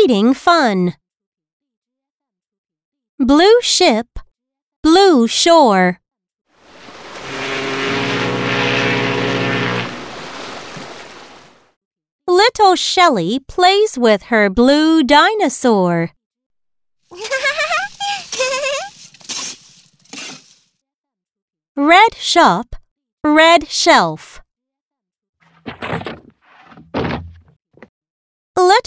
fleeting fun. Blue ship, blue shore. Little Shelley plays with her blue dinosaur. Red shop, red shelf.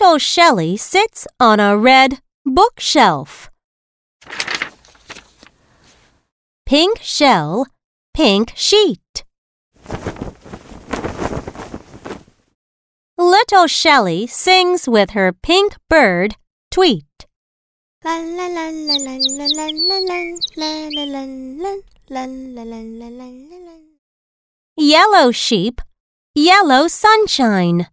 Little Shelley sits on a red bookshelf. Pink shell, pink sheet. Little Shelley sings with her pink bird, Tweet. La la la la la la la la la la la la la la la la la la. Yellow sheep, yellow sunshine.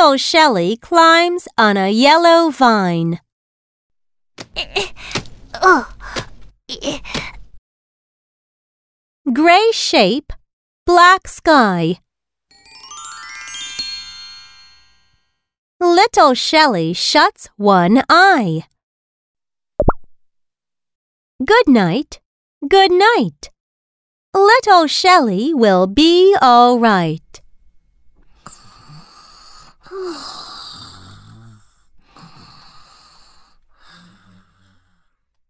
Little Shelley climbs on a yellow vine. Gray shape, black sky. Little Shelley shuts one eye. Good night, good night. Little Shelley will be all right.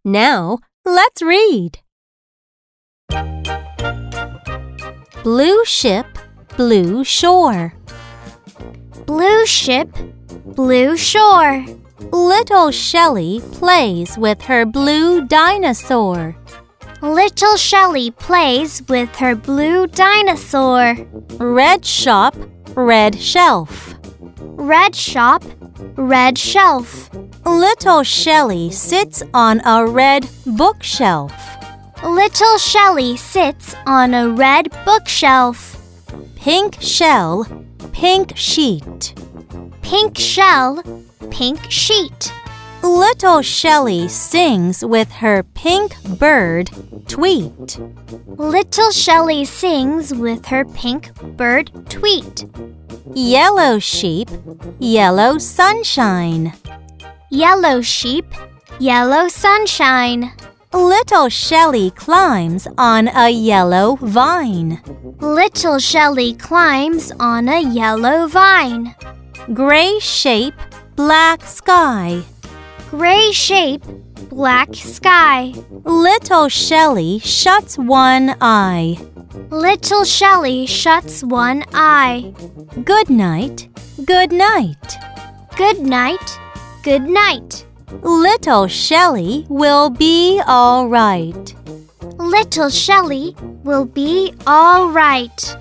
Now, let's read. Blue ship, blue shore. Blue ship, blue shore. Little Shelly plays with her blue dinosaur. Little Shelly plays with her blue dinosaur. Red shop, red shelf. Red shop, red shelf. Little Shelly sits on a red bookshelf. Little Shelly sits on a red bookshelf. Pink shell, pink sheet. Pink shell, pink sheet. Little Shelley sings with her pink bird, Tweet. Little Shelley sings with her pink bird, Tweet. Yellow sheep, yellow sunshine. Yellow sheep, yellow sunshine. Little Shelley climbs on a yellow vine. Little Shelley climbs on a yellow vine. Gray shape, black sky. Gray shape, black sky. Little Shelly shuts one eye. Little Shelly shuts one eye. Good night, good night. Good night, good night. Little Shelly will be all right. Little Shelly will be all right.